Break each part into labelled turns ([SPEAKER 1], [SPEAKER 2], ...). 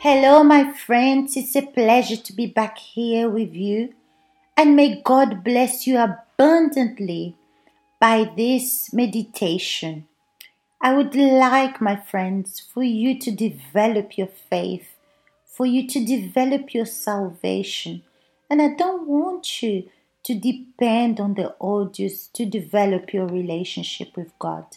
[SPEAKER 1] Hello, my friends. It's a pleasure to be back here with you. And may God bless you abundantly by this meditation. I would like, my friends, for you to develop your faith, for you to develop your salvation. And I don't want you to depend on the audios to develop your relationship with God.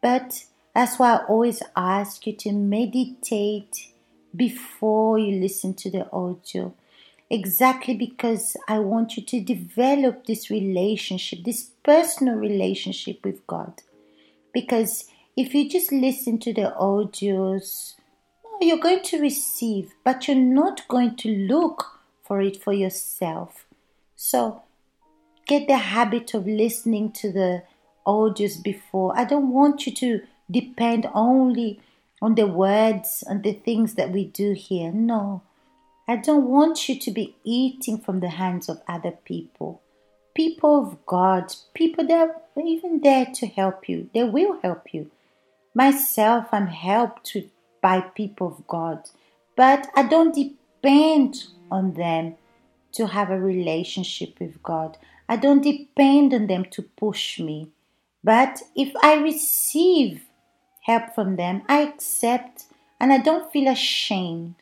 [SPEAKER 1] But that's why I always ask you to meditate before you listen to the audio. Exactly because I want you to develop this relationship, this personal relationship with God. Because if you just listen to the audios, you're going to receive, but you're not going to look for it for yourself. So get the habit of listening to the audios before. I don't want you to depend only on the words and the things that we do here. No, I don't want you to be eating from the hands of other people. People of God, people that are even there to help you, they will help you. Myself, I'm helped by people of God, but I don't depend on them to have a relationship with God. I don't depend on them to push me. But if I receive help from them, I accept and I don't feel ashamed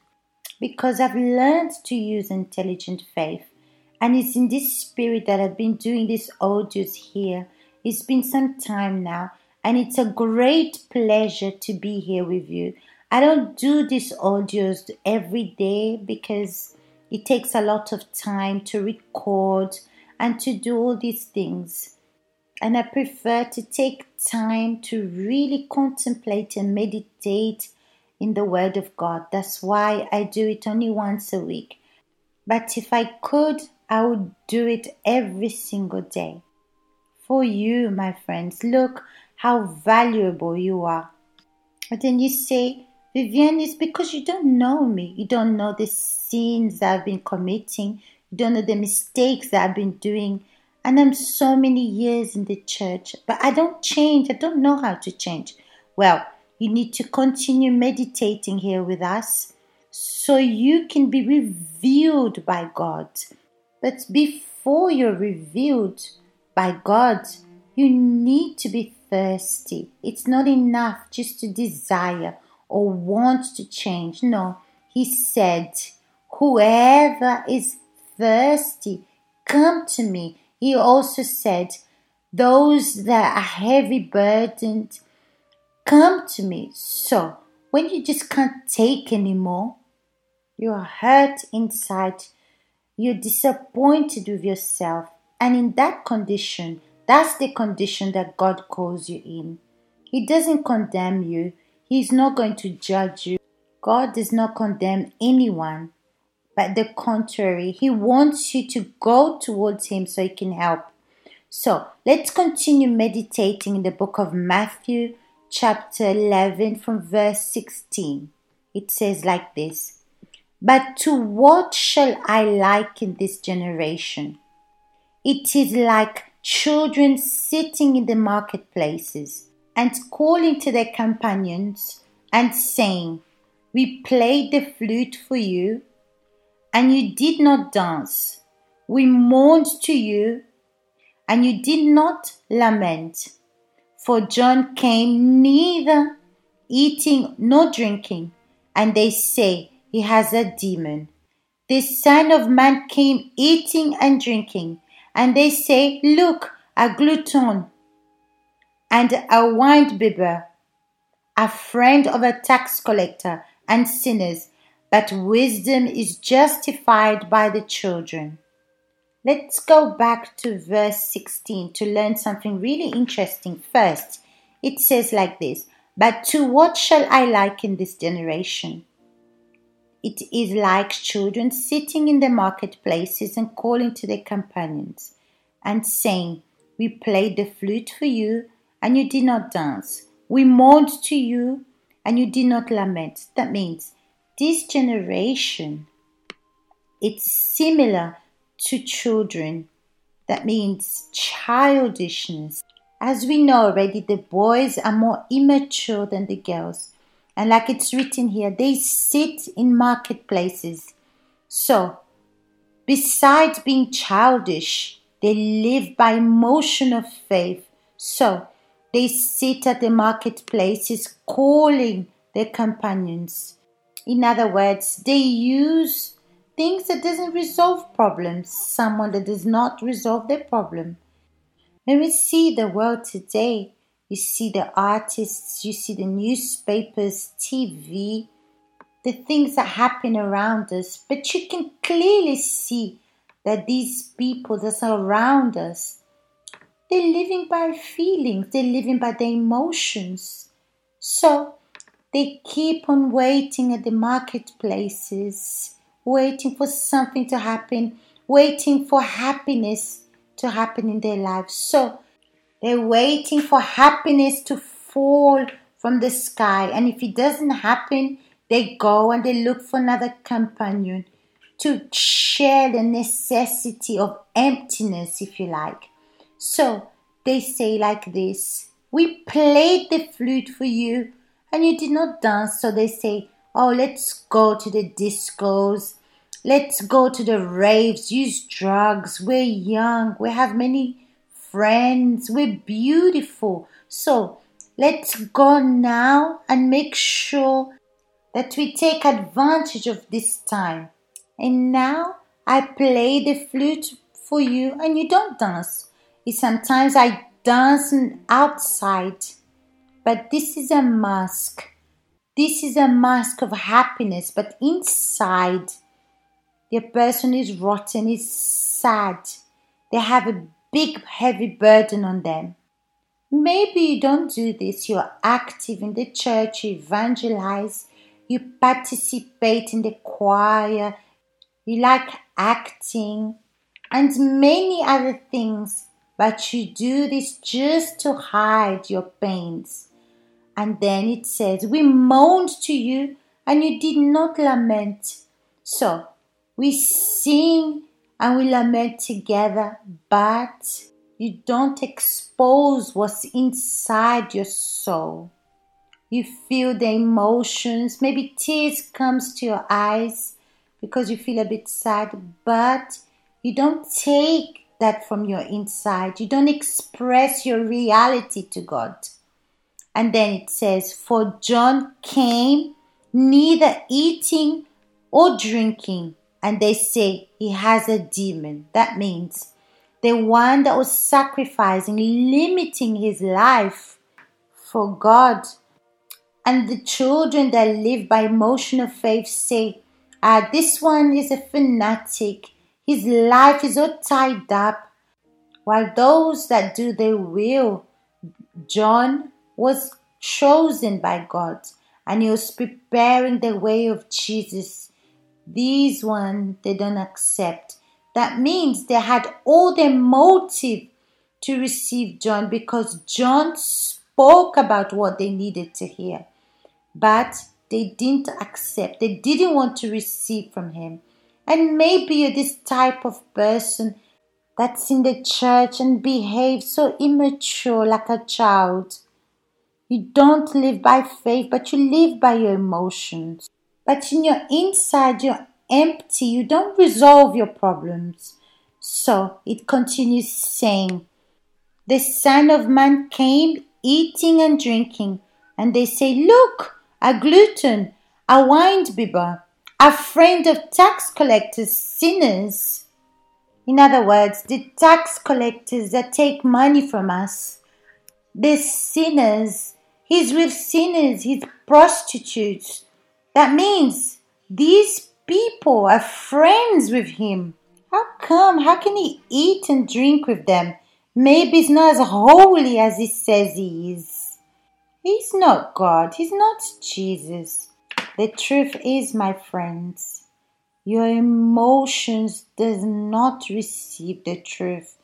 [SPEAKER 1] because I've learned to use intelligent faith. And it's in this spirit that I've been doing these audios here. It's been some time now, and it's a great pleasure to be here with you. I don't do these audios every day because it takes a lot of time to record and to do all these things and I prefer to take time to really contemplate and meditate in the Word of God. That's why I do it only once a week. But if I could, I would do it every single day. For you, my friends, look how valuable you are. And then you say, Vivienne, it's because you don't know me. You don't know the sins I've been committing. You don't know the mistakes I've been doing and I'm so many years in the church, but I don't change. I don't know how to change. Well, you need to continue meditating here with us so you can be revealed by God. But before you're revealed by God, you need to be thirsty. It's not enough just to desire or want to change. No, He said, Whoever is thirsty, come to me he also said, Those that are heavy burdened, come to me. So, when you just can't take anymore, you're hurt inside, you're disappointed with yourself, and in that condition, that's the condition that God calls you in. He doesn't condemn you, He's not going to judge you. God does not condemn anyone but the contrary. He wants you to go towards Him so He can help. So let's continue meditating in the book of Matthew, chapter 11, from verse 16. It says like this But to what shall I liken this generation? It is like children sitting in the marketplaces and calling to their companions and saying, We played the flute for you and you did not dance. We mourned to you, and you did not lament. For John came neither eating nor drinking, and they say he has a demon. The Son of Man came eating and drinking, and they say, Look, a glutton and a winebibber, a friend of a tax collector and sinners that wisdom is justified by the children. Let's go back to verse 16 to learn something really interesting first. It says like this But to what shall I liken this generation? It is like children sitting in the marketplaces and calling to their companions and saying, We played the flute for you, and you did not dance. We mourned to you, and you did not lament. That means this generation, it's similar to children. That means childishness. As we know already, the boys are more immature than the girls. And like it's written here, they sit in marketplaces. So, besides being childish, they live by motion of faith. So, they sit at the marketplaces calling their companions. In other words, they use things that doesn't resolve problems, someone that does not resolve their problem. When we see the world today, you see the artists, you see the newspapers, TV, the things that happen around us, but you can clearly see that these people that are around us they're living by feelings, they're living by their emotions. So they keep on waiting at the marketplaces, waiting for something to happen, waiting for happiness to happen in their lives. So they're waiting for happiness to fall from the sky. And if it doesn't happen, they go and they look for another companion to share the necessity of emptiness, if you like. So they say like this We played the flute for you and you did not dance. So they say, Oh, let's go to the discos. Let's go to the raves, use drugs. We're young. We have many friends. We're beautiful. So let's go now and make sure that we take advantage of this time. And now I play the flute for you and you don't dance sometimes I dance outside, but this is a mask. This is a mask of happiness, but inside, the person is rotten, is sad. They have a big, heavy burden on them. Maybe you don't do this. You're active in the church, you evangelize, you participate in the choir, you like acting, and many other things but you do this just to hide your pains. And then it says, We moaned to you, and you did not lament. So we sing and we lament together, but you don't expose what's inside your soul. You feel the emotions, maybe tears comes to your eyes because you feel a bit sad, but you don't take that from your inside. You don't express your reality to God. And then it says, For John came neither eating or drinking. And they say he has a demon. That means the one that was sacrificing, limiting his life for God. And the children that live by motion of faith say, ah, this one is a fanatic. His life is all tied up, while those that do their will, John was chosen by God and he was preparing the way of Jesus. These ones they don't accept. That means they had all the motive to receive John because John spoke about what they needed to hear. But they didn't accept, they didn't want to receive from him. And maybe you're this type of person that's in the church and behaves so immature like a child. You don't live by faith, but you live by your emotions. But in your inside, you're empty. You don't resolve your problems. So it continues saying, The Son of Man came eating and drinking, and they say, Look, a glutton, a wine bibber, a friend of tax collectors, sinners. In other words, the tax collectors that take money from us, the sinners, he's with sinners, he's prostitutes. That means these people are friends with him. How come? How can he eat and drink with them? Maybe he's not as holy as he says he is. He's not God. He's not Jesus. The truth is, my friends, your emotions does not receive the truth.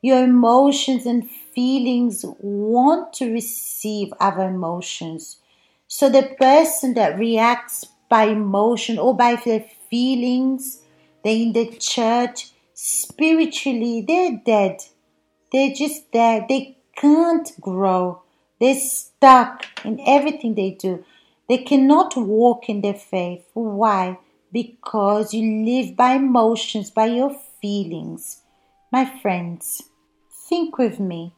[SPEAKER 1] Your emotions and feelings want to receive our emotions. So the person that reacts by emotion or by their feelings, they're in the church, spiritually, they're dead. They're just there. They can't grow. They're stuck in everything they do They cannot walk in their faith. Why? Because you live by emotions, by your feelings. My friends, think with me.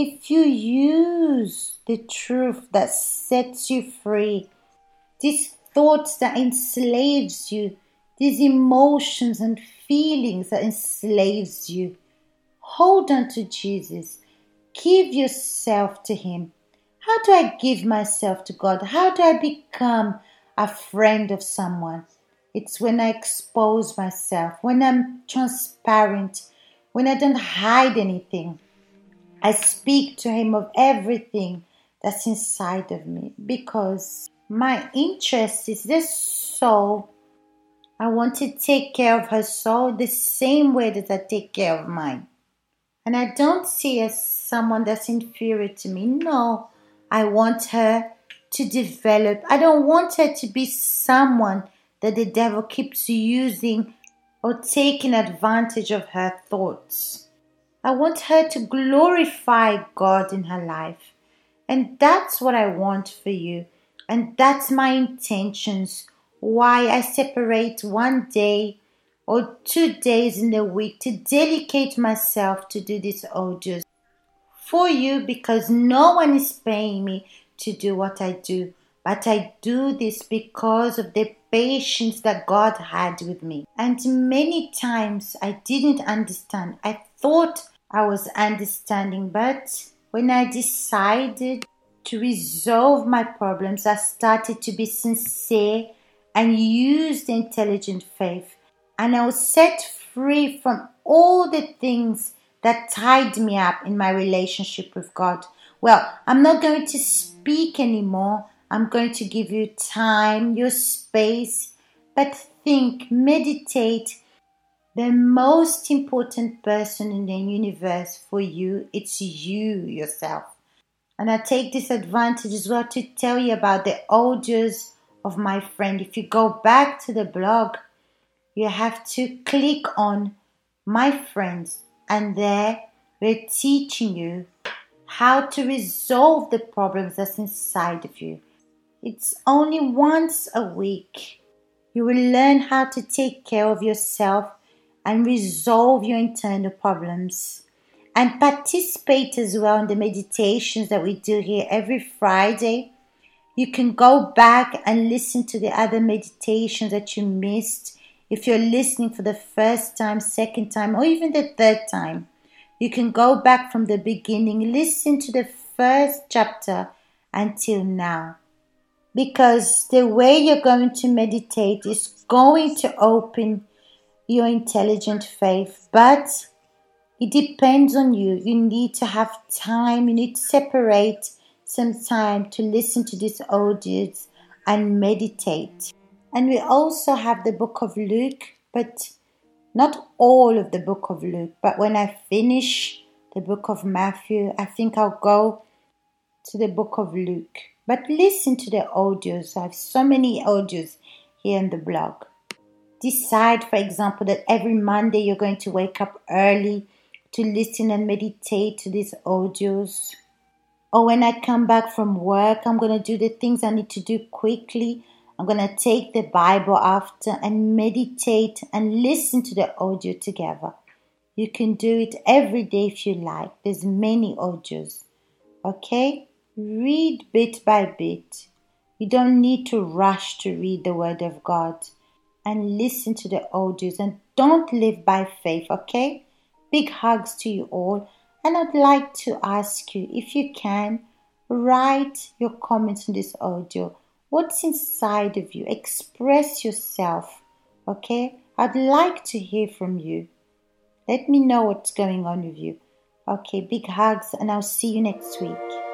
[SPEAKER 1] If you use the truth that sets you free, these thoughts that enslaves you, these emotions and feelings that enslaves you, hold on to Jesus. Give yourself to Him. How do I give myself to God? How do I become a friend of someone? It's when I expose myself, when I'm transparent, when I don't hide anything. I speak to Him of everything that's inside of me because my interest is this soul. I want to take care of her soul the same way that I take care of mine. And I don't see as someone that's inferior to me. No, I want her to develop. I don't want her to be someone that the devil keeps using or taking advantage of her thoughts. I want her to glorify God in her life. And that's what I want for you. And that's my intentions. Why I separate one day or two days in the week to dedicate myself to do these audios for you because no one is paying me to do what I do. But I do this because of the patience that God had with me. And many times I didn't understand. I thought I was understanding, but when I decided to resolve my problems, I started to be sincere and use the intelligent faith. And I was set free from all the things that tied me up in my relationship with God. Well, I'm not going to speak anymore. I'm going to give you time, your space, but think, meditate. The most important person in the universe for you, it's you yourself. And I take this advantage as well to tell you about the audios of my friend. If you go back to the blog, you have to click on my friends, and there we're teaching you how to resolve the problems that's inside of you. It's only once a week. You will learn how to take care of yourself and resolve your internal problems. And participate as well in the meditations that we do here every Friday. You can go back and listen to the other meditations that you missed. If you're listening for the first time, second time, or even the third time, you can go back from the beginning, listen to the first chapter until now because the way you're going to meditate is going to open your intelligent faith, but it depends on you. You need to have time, you need to separate some time to listen to these audios and meditate. And we also have the book of Luke, but not all of the book of Luke. But when I finish the book of Matthew, I think I'll go to the book of Luke. But listen to the audios. I have so many audios here in the blog. Decide, for example, that every Monday you're going to wake up early to listen and meditate to these audios. Or when I come back from work, I'm going to do the things I need to do quickly. I'm going to take the Bible after and meditate and listen to the audio together. You can do it every day if you like. There's many audios. Okay? Read bit by bit. You don't need to rush to read the Word of God and listen to the audios and don't live by faith, okay? Big hugs to you all. And I'd like to ask you if you can write your comments on this audio. What's inside of you? Express yourself, okay? I'd like to hear from you. Let me know what's going on with you. Okay, big hugs, and I'll see you next week.